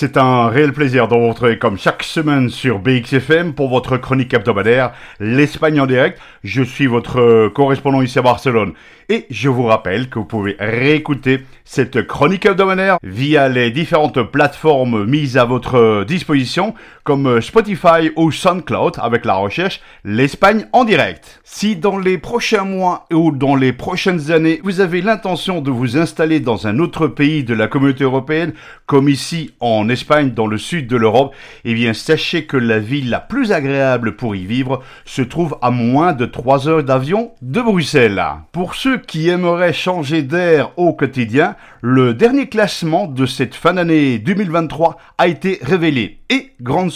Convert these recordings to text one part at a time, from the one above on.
C'est un réel plaisir de vous retrouver comme chaque semaine sur BXFM pour votre chronique hebdomadaire, l'Espagne en direct. Je suis votre correspondant ici à Barcelone et je vous rappelle que vous pouvez réécouter cette chronique hebdomadaire via les différentes plateformes mises à votre disposition comme Spotify ou SoundCloud avec la recherche l'Espagne en direct. Si dans les prochains mois ou dans les prochaines années vous avez l'intention de vous installer dans un autre pays de la communauté européenne comme ici en en Espagne, dans le sud de l'Europe, eh bien sachez que la ville la plus agréable pour y vivre se trouve à moins de 3 heures d'avion de Bruxelles. Pour ceux qui aimeraient changer d'air au quotidien, le dernier classement de cette fin d'année 2023 a été révélé. Et, grande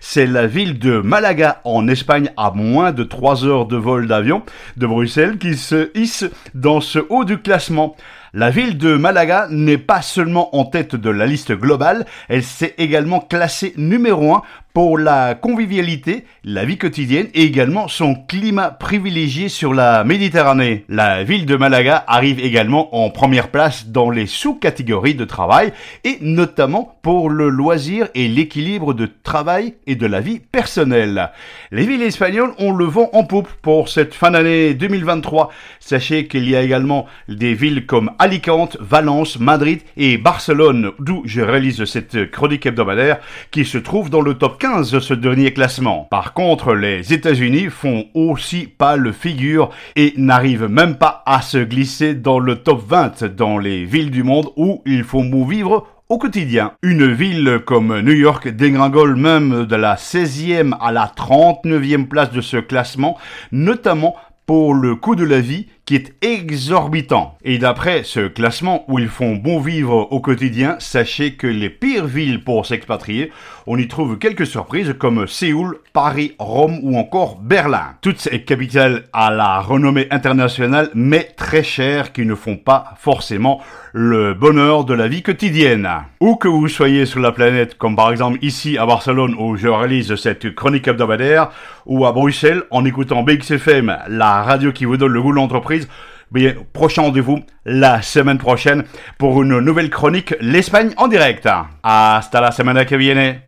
c'est la ville de Malaga en Espagne à moins de 3 heures de vol d'avion de Bruxelles qui se hisse dans ce haut du classement. La ville de Malaga n'est pas seulement en tête de la liste globale, elle s'est également classée numéro 1 pour la convivialité, la vie quotidienne et également son climat privilégié sur la Méditerranée. La ville de Malaga arrive également en première place dans les sous-catégories de travail et notamment pour le loisir et l'équilibre de travail et de la vie personnelle. Les villes espagnoles ont le vent en poupe pour cette fin d'année 2023. Sachez qu'il y a également des villes comme Alicante, Valence, Madrid et Barcelone, d'où je réalise cette chronique hebdomadaire, qui se trouve dans le top 15 de ce dernier classement. Par contre, les États-Unis font aussi pas le figure et n'arrivent même pas à se glisser dans le top 20 dans les villes du monde où il faut vivre au quotidien. Une ville comme New York dégringole même de la 16e à la 39e place de ce classement, notamment pour le coût de la vie qui est exorbitant. Et d'après ce classement où ils font bon vivre au quotidien, sachez que les pires villes pour s'expatrier, on y trouve quelques surprises comme Séoul, Paris, Rome ou encore Berlin. Toutes ces capitales à la renommée internationale mais très chères qui ne font pas forcément le bonheur de la vie quotidienne. Où que vous soyez sur la planète, comme par exemple ici à Barcelone où je réalise cette chronique hebdomadaire, ou à Bruxelles en écoutant BXFM, la radio qui vous donne le goût de l'entreprise, Prochain rendez-vous la semaine prochaine pour une nouvelle chronique L'Espagne en direct. Hasta la semana que viene.